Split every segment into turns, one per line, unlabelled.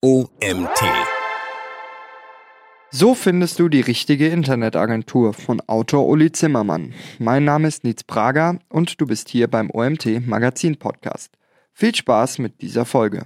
OMT.
So findest du die richtige Internetagentur von Autor Uli Zimmermann. Mein Name ist Nietz Prager und du bist hier beim OMT Magazin Podcast. Viel Spaß mit dieser Folge.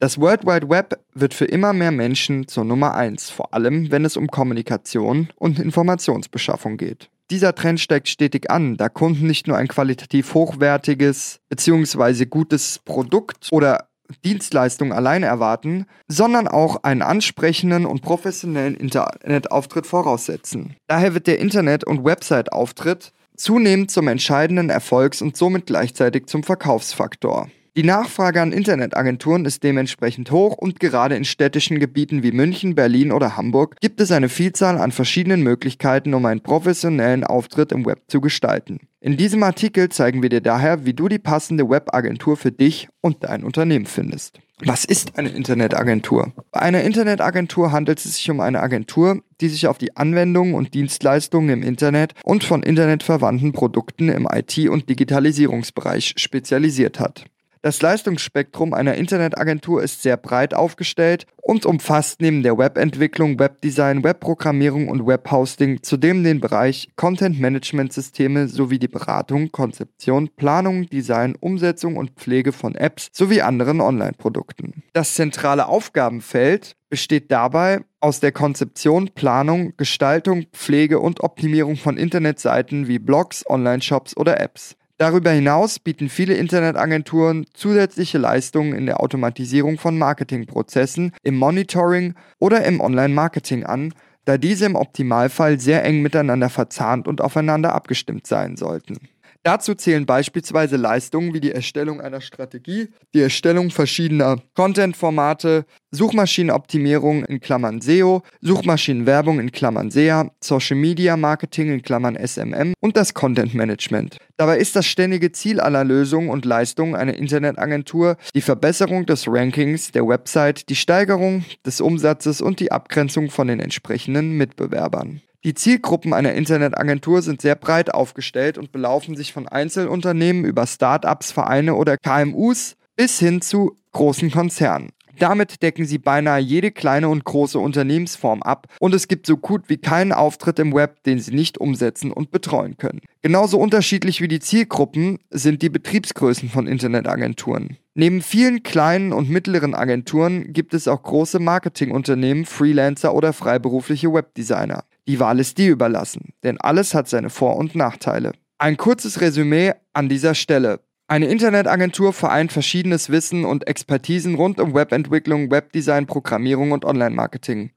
Das World Wide Web wird für immer mehr Menschen zur Nummer eins, vor allem wenn es um Kommunikation und Informationsbeschaffung geht. Dieser Trend steigt stetig an, da Kunden nicht nur ein qualitativ hochwertiges bzw. gutes Produkt oder Dienstleistung allein erwarten, sondern auch einen ansprechenden und professionellen Internetauftritt voraussetzen. Daher wird der Internet- und Website-Auftritt zunehmend zum entscheidenden Erfolgs- und somit gleichzeitig zum Verkaufsfaktor. Die Nachfrage an Internetagenturen ist dementsprechend hoch und gerade in städtischen Gebieten wie München, Berlin oder Hamburg gibt es eine Vielzahl an verschiedenen Möglichkeiten, um einen professionellen Auftritt im Web zu gestalten. In diesem Artikel zeigen wir dir daher, wie du die passende Webagentur für dich und dein Unternehmen findest. Was ist eine Internetagentur? Bei einer Internetagentur handelt es sich um eine Agentur, die sich auf die Anwendungen und Dienstleistungen im Internet und von internetverwandten Produkten im IT- und Digitalisierungsbereich spezialisiert hat. Das Leistungsspektrum einer Internetagentur ist sehr breit aufgestellt und umfasst neben der Webentwicklung, Webdesign, Webprogrammierung und Webhosting zudem den Bereich Content-Management-Systeme sowie die Beratung, Konzeption, Planung, Design, Umsetzung und Pflege von Apps sowie anderen Online-Produkten. Das zentrale Aufgabenfeld besteht dabei aus der Konzeption, Planung, Gestaltung, Pflege und Optimierung von Internetseiten wie Blogs, Online-Shops oder Apps. Darüber hinaus bieten viele Internetagenturen zusätzliche Leistungen in der Automatisierung von Marketingprozessen, im Monitoring oder im Online-Marketing an, da diese im Optimalfall sehr eng miteinander verzahnt und aufeinander abgestimmt sein sollten. Dazu zählen beispielsweise Leistungen wie die Erstellung einer Strategie, die Erstellung verschiedener Content-Formate, Suchmaschinenoptimierung in Klammern SEO, Suchmaschinenwerbung in Klammern SEA, Social Media Marketing in Klammern SMM und das Content Management. Dabei ist das ständige Ziel aller Lösungen und Leistungen einer Internetagentur die Verbesserung des Rankings der Website, die Steigerung des Umsatzes und die Abgrenzung von den entsprechenden Mitbewerbern. Die Zielgruppen einer Internetagentur sind sehr breit aufgestellt und belaufen sich von Einzelunternehmen über Start-ups, Vereine oder KMUs bis hin zu großen Konzernen. Damit decken sie beinahe jede kleine und große Unternehmensform ab und es gibt so gut wie keinen Auftritt im Web, den sie nicht umsetzen und betreuen können. Genauso unterschiedlich wie die Zielgruppen sind die Betriebsgrößen von Internetagenturen. Neben vielen kleinen und mittleren Agenturen gibt es auch große Marketingunternehmen, Freelancer oder freiberufliche Webdesigner. Die Wahl ist dir überlassen, denn alles hat seine Vor- und Nachteile. Ein kurzes Resümee an dieser Stelle. Eine Internetagentur vereint verschiedenes Wissen und Expertisen rund um Webentwicklung, Webdesign, Programmierung und Online-Marketing.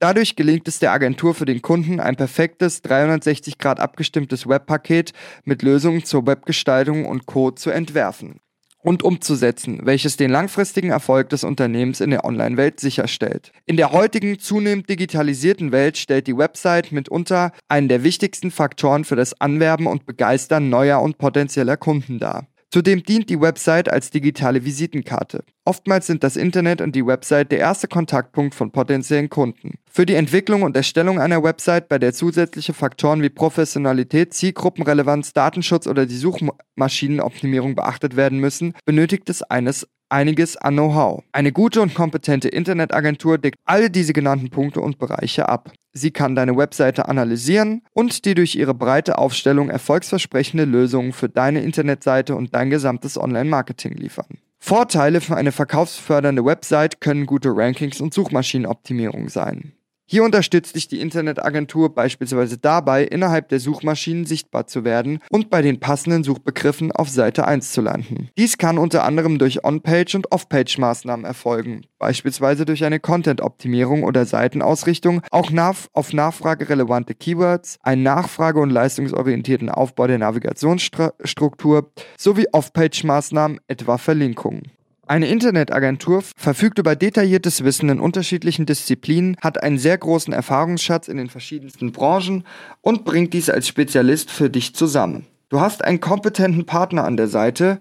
Dadurch gelingt es der Agentur für den Kunden, ein perfektes 360 Grad abgestimmtes Webpaket mit Lösungen zur Webgestaltung und Code zu entwerfen und umzusetzen, welches den langfristigen Erfolg des Unternehmens in der Online-Welt sicherstellt. In der heutigen zunehmend digitalisierten Welt stellt die Website mitunter einen der wichtigsten Faktoren für das Anwerben und Begeistern neuer und potenzieller Kunden dar. Zudem dient die Website als digitale Visitenkarte. Oftmals sind das Internet und die Website der erste Kontaktpunkt von potenziellen Kunden. Für die Entwicklung und Erstellung einer Website, bei der zusätzliche Faktoren wie Professionalität, Zielgruppenrelevanz, Datenschutz oder die Suchmaschinenoptimierung beachtet werden müssen, benötigt es eines einiges an Know-how. Eine gute und kompetente Internetagentur deckt all diese genannten Punkte und Bereiche ab. Sie kann deine Webseite analysieren und dir durch ihre breite Aufstellung erfolgsversprechende Lösungen für deine Internetseite und dein gesamtes Online-Marketing liefern. Vorteile für eine verkaufsfördernde Website können gute Rankings und Suchmaschinenoptimierung sein. Hier unterstützt dich die Internetagentur beispielsweise dabei, innerhalb der Suchmaschinen sichtbar zu werden und bei den passenden Suchbegriffen auf Seite 1 zu landen. Dies kann unter anderem durch On-Page- und Off-Page-Maßnahmen erfolgen, beispielsweise durch eine Content-Optimierung oder Seitenausrichtung, auch nach auf Nachfrage relevante Keywords, einen nachfrage- und leistungsorientierten Aufbau der Navigationsstruktur sowie Off-Page-Maßnahmen, etwa Verlinkungen. Eine Internetagentur verfügt über detailliertes Wissen in unterschiedlichen Disziplinen, hat einen sehr großen Erfahrungsschatz in den verschiedensten Branchen und bringt dies als Spezialist für dich zusammen. Du hast einen kompetenten Partner an der Seite,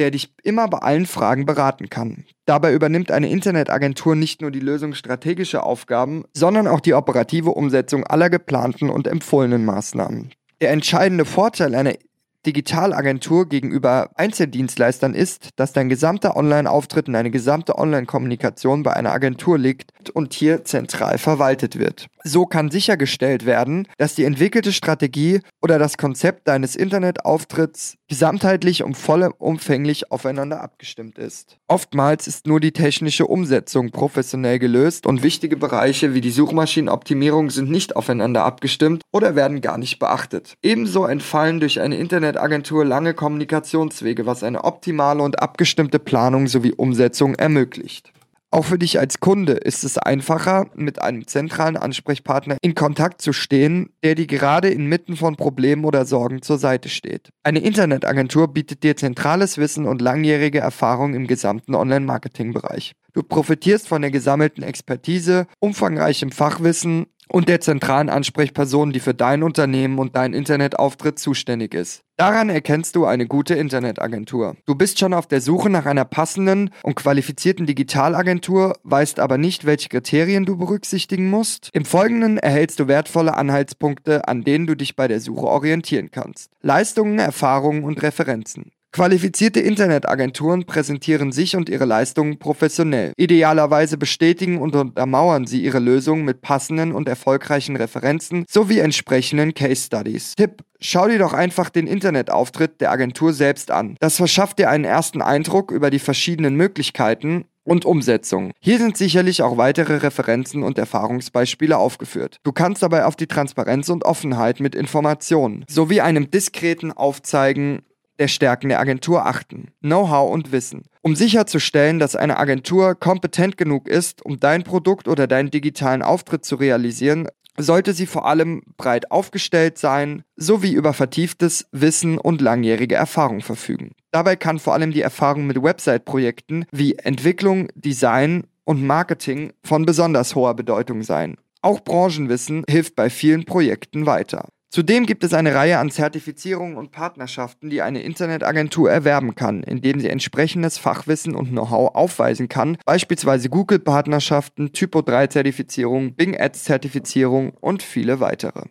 der dich immer bei allen Fragen beraten kann. Dabei übernimmt eine Internetagentur nicht nur die Lösung strategischer Aufgaben, sondern auch die operative Umsetzung aller geplanten und empfohlenen Maßnahmen. Der entscheidende Vorteil einer Digitalagentur gegenüber Einzeldienstleistern ist, dass dein gesamter Online-Auftritt und deine gesamte Online-Kommunikation bei einer Agentur liegt und hier zentral verwaltet wird. So kann sichergestellt werden, dass die entwickelte Strategie oder das Konzept deines Internetauftritts gesamtheitlich und vollumfänglich aufeinander abgestimmt ist. Oftmals ist nur die technische Umsetzung professionell gelöst und wichtige Bereiche wie die Suchmaschinenoptimierung sind nicht aufeinander abgestimmt oder werden gar nicht beachtet. Ebenso entfallen durch eine Internetagentur lange Kommunikationswege, was eine optimale und abgestimmte Planung sowie Umsetzung ermöglicht. Auch für dich als Kunde ist es einfacher, mit einem zentralen Ansprechpartner in Kontakt zu stehen, der dir gerade inmitten von Problemen oder Sorgen zur Seite steht. Eine Internetagentur bietet dir zentrales Wissen und langjährige Erfahrung im gesamten Online-Marketing-Bereich. Du profitierst von der gesammelten Expertise, umfangreichem Fachwissen und der zentralen Ansprechperson, die für dein Unternehmen und deinen Internetauftritt zuständig ist. Daran erkennst du eine gute Internetagentur. Du bist schon auf der Suche nach einer passenden und qualifizierten Digitalagentur, weißt aber nicht, welche Kriterien du berücksichtigen musst. Im Folgenden erhältst du wertvolle Anhaltspunkte, an denen du dich bei der Suche orientieren kannst. Leistungen, Erfahrungen und Referenzen. Qualifizierte Internetagenturen präsentieren sich und ihre Leistungen professionell. Idealerweise bestätigen und untermauern sie ihre Lösungen mit passenden und erfolgreichen Referenzen sowie entsprechenden Case Studies. Tipp Schau dir doch einfach den Internetauftritt der Agentur selbst an. Das verschafft dir einen ersten Eindruck über die verschiedenen Möglichkeiten und Umsetzung. Hier sind sicherlich auch weitere Referenzen und Erfahrungsbeispiele aufgeführt. Du kannst dabei auf die Transparenz und Offenheit mit Informationen sowie einem diskreten Aufzeigen der Stärken der Agentur achten, Know-how und Wissen, um sicherzustellen, dass eine Agentur kompetent genug ist, um dein Produkt oder deinen digitalen Auftritt zu realisieren, sollte sie vor allem breit aufgestellt sein, sowie über vertieftes Wissen und langjährige Erfahrung verfügen. Dabei kann vor allem die Erfahrung mit Website-Projekten wie Entwicklung, Design und Marketing von besonders hoher Bedeutung sein. Auch Branchenwissen hilft bei vielen Projekten weiter. Zudem gibt es eine Reihe an Zertifizierungen und Partnerschaften, die eine Internetagentur erwerben kann, indem sie entsprechendes Fachwissen und Know-how aufweisen kann, beispielsweise Google-Partnerschaften, Typo-3-Zertifizierung, Bing Ads-Zertifizierung und viele weitere.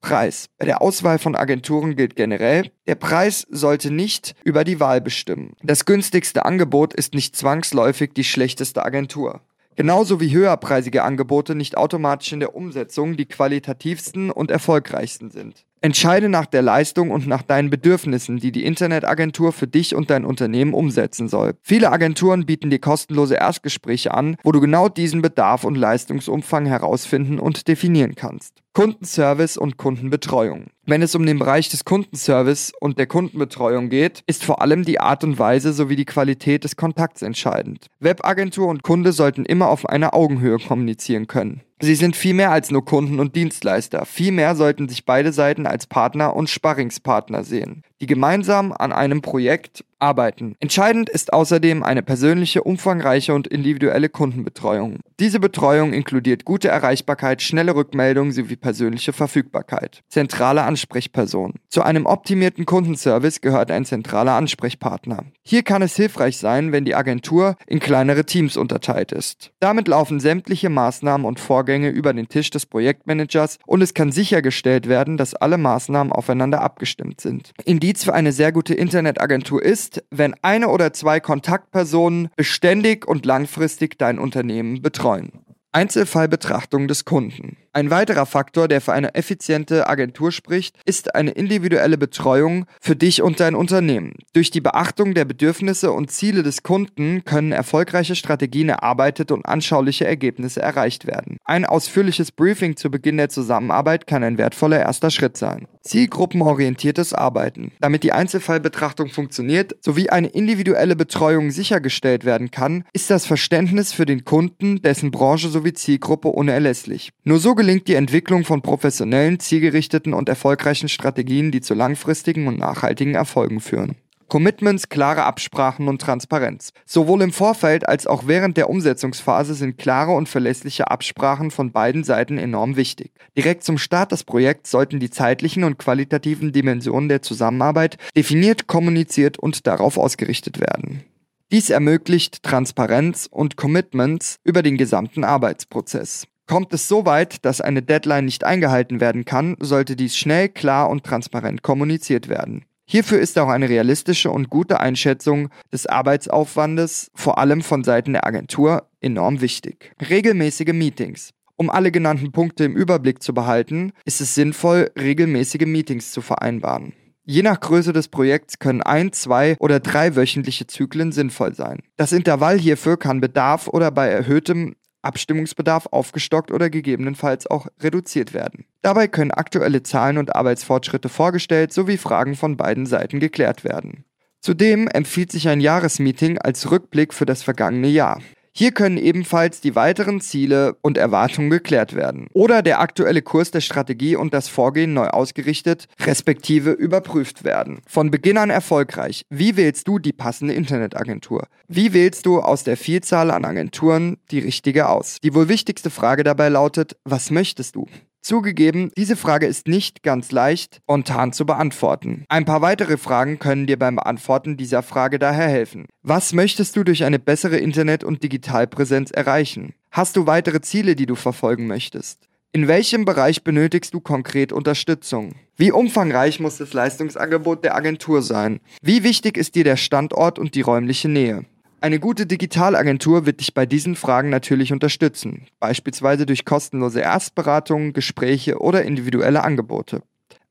Preis. Bei der Auswahl von Agenturen gilt generell, der Preis sollte nicht über die Wahl bestimmen. Das günstigste Angebot ist nicht zwangsläufig die schlechteste Agentur. Genauso wie höherpreisige Angebote nicht automatisch in der Umsetzung die qualitativsten und erfolgreichsten sind. Entscheide nach der Leistung und nach deinen Bedürfnissen, die die Internetagentur für dich und dein Unternehmen umsetzen soll. Viele Agenturen bieten dir kostenlose Erstgespräche an, wo du genau diesen Bedarf und Leistungsumfang herausfinden und definieren kannst. Kundenservice und Kundenbetreuung. Wenn es um den Bereich des Kundenservice und der Kundenbetreuung geht, ist vor allem die Art und Weise sowie die Qualität des Kontakts entscheidend. Webagentur und Kunde sollten immer auf einer Augenhöhe kommunizieren können. Sie sind viel mehr als nur Kunden und Dienstleister. Vielmehr sollten sich beide Seiten als Partner und Sparringspartner sehen, die gemeinsam an einem Projekt arbeiten. Entscheidend ist außerdem eine persönliche, umfangreiche und individuelle Kundenbetreuung. Diese Betreuung inkludiert gute Erreichbarkeit, schnelle Rückmeldung sowie persönliche Verfügbarkeit. Zentrale Ansprechperson. Zu einem optimierten Kundenservice gehört ein zentraler Ansprechpartner. Hier kann es hilfreich sein, wenn die Agentur in kleinere Teams unterteilt ist. Damit laufen sämtliche Maßnahmen und Vorgänge über den Tisch des Projektmanagers und es kann sichergestellt werden, dass alle Maßnahmen aufeinander abgestimmt sind. Indiz für eine sehr gute Internetagentur ist, ist, wenn eine oder zwei Kontaktpersonen beständig und langfristig dein Unternehmen betreuen. Einzelfallbetrachtung des Kunden. Ein weiterer Faktor, der für eine effiziente Agentur spricht, ist eine individuelle Betreuung für dich und dein Unternehmen. Durch die Beachtung der Bedürfnisse und Ziele des Kunden können erfolgreiche Strategien erarbeitet und anschauliche Ergebnisse erreicht werden. Ein ausführliches Briefing zu Beginn der Zusammenarbeit kann ein wertvoller erster Schritt sein. Zielgruppenorientiertes Arbeiten. Damit die Einzelfallbetrachtung funktioniert sowie eine individuelle Betreuung sichergestellt werden kann, ist das Verständnis für den Kunden, dessen Branche sowie Zielgruppe unerlässlich. Nur so gelingt die Entwicklung von professionellen, zielgerichteten und erfolgreichen Strategien, die zu langfristigen und nachhaltigen Erfolgen führen. Commitments, klare Absprachen und Transparenz. Sowohl im Vorfeld als auch während der Umsetzungsphase sind klare und verlässliche Absprachen von beiden Seiten enorm wichtig. Direkt zum Start des Projekts sollten die zeitlichen und qualitativen Dimensionen der Zusammenarbeit definiert, kommuniziert und darauf ausgerichtet werden. Dies ermöglicht Transparenz und Commitments über den gesamten Arbeitsprozess. Kommt es so weit, dass eine Deadline nicht eingehalten werden kann, sollte dies schnell, klar und transparent kommuniziert werden. Hierfür ist auch eine realistische und gute Einschätzung des Arbeitsaufwandes, vor allem von Seiten der Agentur, enorm wichtig. Regelmäßige Meetings. Um alle genannten Punkte im Überblick zu behalten, ist es sinnvoll, regelmäßige Meetings zu vereinbaren. Je nach Größe des Projekts können ein, zwei oder drei wöchentliche Zyklen sinnvoll sein. Das Intervall hierfür kann Bedarf oder bei erhöhtem Abstimmungsbedarf aufgestockt oder gegebenenfalls auch reduziert werden. Dabei können aktuelle Zahlen und Arbeitsfortschritte vorgestellt sowie Fragen von beiden Seiten geklärt werden. Zudem empfiehlt sich ein Jahresmeeting als Rückblick für das vergangene Jahr. Hier können ebenfalls die weiteren Ziele und Erwartungen geklärt werden oder der aktuelle Kurs der Strategie und das Vorgehen neu ausgerichtet, respektive überprüft werden. Von Beginn an erfolgreich. Wie wählst du die passende Internetagentur? Wie wählst du aus der Vielzahl an Agenturen die richtige aus? Die wohl wichtigste Frage dabei lautet, was möchtest du? Zugegeben, diese Frage ist nicht ganz leicht spontan zu beantworten. Ein paar weitere Fragen können dir beim Beantworten dieser Frage daher helfen. Was möchtest du durch eine bessere Internet- und Digitalpräsenz erreichen? Hast du weitere Ziele, die du verfolgen möchtest? In welchem Bereich benötigst du konkret Unterstützung? Wie umfangreich muss das Leistungsangebot der Agentur sein? Wie wichtig ist dir der Standort und die räumliche Nähe? Eine gute Digitalagentur wird dich bei diesen Fragen natürlich unterstützen, beispielsweise durch kostenlose Erstberatungen, Gespräche oder individuelle Angebote.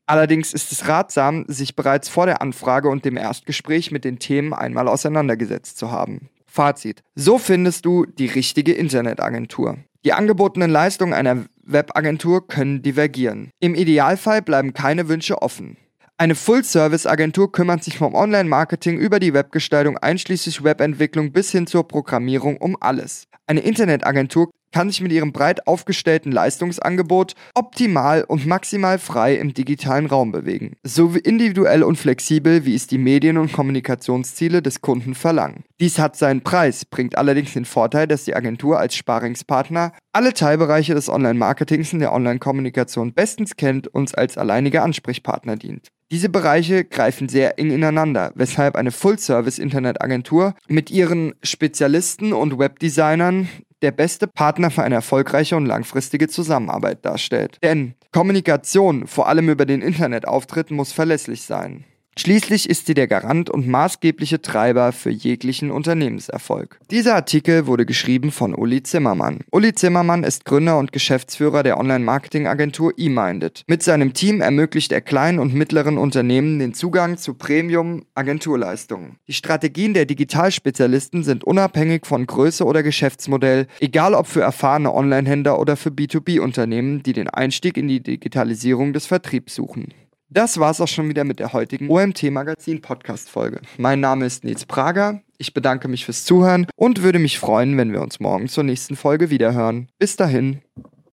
Allerdings ist es ratsam, sich bereits vor der Anfrage und dem Erstgespräch mit den Themen einmal auseinandergesetzt zu haben. Fazit. So findest du die richtige Internetagentur. Die angebotenen Leistungen einer Webagentur können divergieren. Im Idealfall bleiben keine Wünsche offen. Eine Full-Service-Agentur kümmert sich vom Online-Marketing über die Webgestaltung einschließlich Webentwicklung bis hin zur Programmierung um alles. Eine Internetagentur kann sich mit ihrem breit aufgestellten Leistungsangebot optimal und maximal frei im digitalen Raum bewegen, so individuell und flexibel, wie es die Medien- und Kommunikationsziele des Kunden verlangen. Dies hat seinen Preis, bringt allerdings den Vorteil, dass die Agentur als Sparingspartner alle Teilbereiche des Online-Marketings und der Online-Kommunikation bestens kennt und als alleiniger Ansprechpartner dient. Diese Bereiche greifen sehr eng ineinander, weshalb eine Full-Service-Internetagentur mit ihren Spezialisten und Webdesignern der beste Partner für eine erfolgreiche und langfristige Zusammenarbeit darstellt. Denn Kommunikation, vor allem über den Internetauftritt, muss verlässlich sein. Schließlich ist sie der Garant und maßgebliche Treiber für jeglichen Unternehmenserfolg. Dieser Artikel wurde geschrieben von Uli Zimmermann. Uli Zimmermann ist Gründer und Geschäftsführer der Online-Marketing-Agentur eMinded. Mit seinem Team ermöglicht er kleinen und mittleren Unternehmen den Zugang zu Premium-Agenturleistungen. Die Strategien der Digitalspezialisten sind unabhängig von Größe oder Geschäftsmodell, egal ob für erfahrene Online-Händler oder für B2B-Unternehmen, die den Einstieg in die Digitalisierung des Vertriebs suchen. Das war's auch schon wieder mit der heutigen OMT Magazin Podcast Folge. Mein Name ist Nils Prager. Ich bedanke mich fürs Zuhören und würde mich freuen, wenn wir uns morgen zur nächsten Folge wiederhören. Bis dahin.